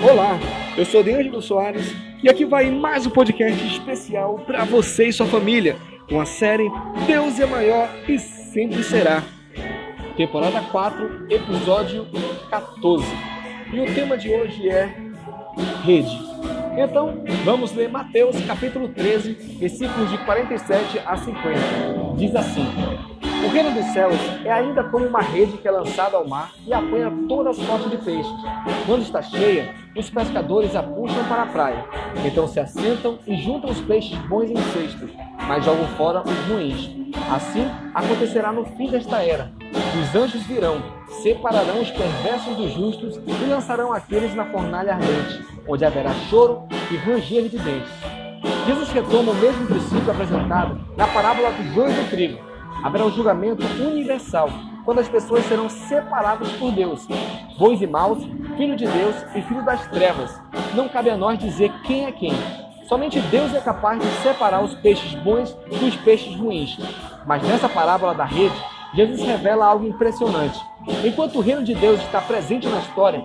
Olá, eu sou D'Angelo Soares e aqui vai mais um podcast especial para você e sua família, com a série Deus é maior e sempre será. Temporada 4, episódio 14. E o tema de hoje é rede. Então, vamos ler Mateus capítulo 13, versículos de 47 a 50. Diz assim: O reino dos céus é ainda como uma rede que é lançada ao mar e apanha toda sorte de peixes. Quando está cheia, os pescadores a puxam para a praia. Então se assentam e juntam os peixes bons em cestos, mas jogam fora os ruins. Assim acontecerá no fim desta era. Os anjos virão, separarão os perversos dos justos e lançarão aqueles na fornalha ardente, onde haverá choro e ranger de dentes. Jesus retoma o mesmo princípio apresentado na parábola do joio do trigo. Haverá um julgamento universal, quando as pessoas serão separadas por Deus, bons e maus, filho de Deus e filho das trevas. Não cabe a nós dizer quem é quem. Somente Deus é capaz de separar os peixes bons dos peixes ruins. Mas nessa parábola da rede, Jesus revela algo impressionante. Enquanto o reino de Deus está presente na história,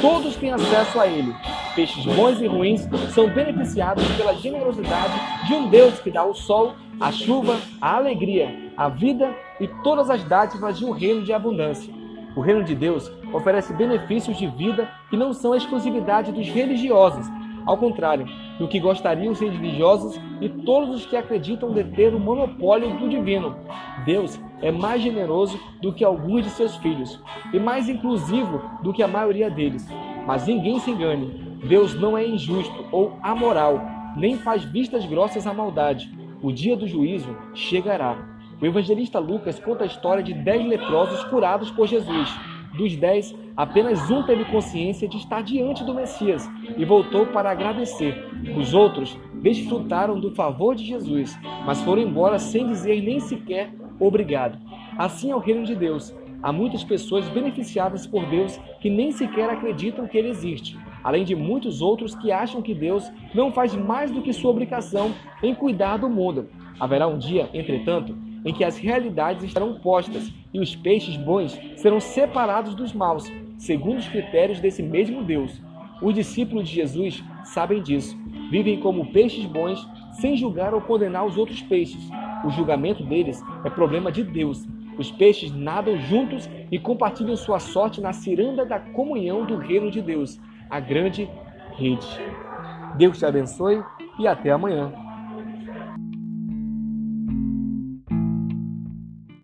todos têm acesso a ele. Peixes bons e ruins são beneficiados pela generosidade de um Deus que dá o sol, a chuva, a alegria, a vida e todas as dádivas de um reino de abundância. O reino de Deus oferece benefícios de vida que não são a exclusividade dos religiosos, ao contrário do que gostariam os religiosos e todos os que acreditam deter o monopólio do divino. Deus é mais generoso do que alguns de seus filhos e mais inclusivo do que a maioria deles. Mas ninguém se engane, Deus não é injusto ou amoral, nem faz vistas grossas à maldade. O dia do juízo chegará. O evangelista Lucas conta a história de dez leprosos curados por Jesus. Dos dez, apenas um teve consciência de estar diante do Messias e voltou para agradecer. Os outros desfrutaram do favor de Jesus, mas foram embora sem dizer nem sequer obrigado. Assim é o reino de Deus. Há muitas pessoas beneficiadas por Deus que nem sequer acreditam que Ele existe, além de muitos outros que acham que Deus não faz mais do que sua obrigação em cuidar do mundo. Haverá um dia, entretanto, em que as realidades estarão postas e os peixes bons serão separados dos maus, segundo os critérios desse mesmo Deus. Os discípulos de Jesus sabem disso. Vivem como peixes bons, sem julgar ou condenar os outros peixes. O julgamento deles é problema de Deus. Os peixes nadam juntos e compartilham sua sorte na ciranda da comunhão do reino de Deus, a grande rede. Deus te abençoe e até amanhã.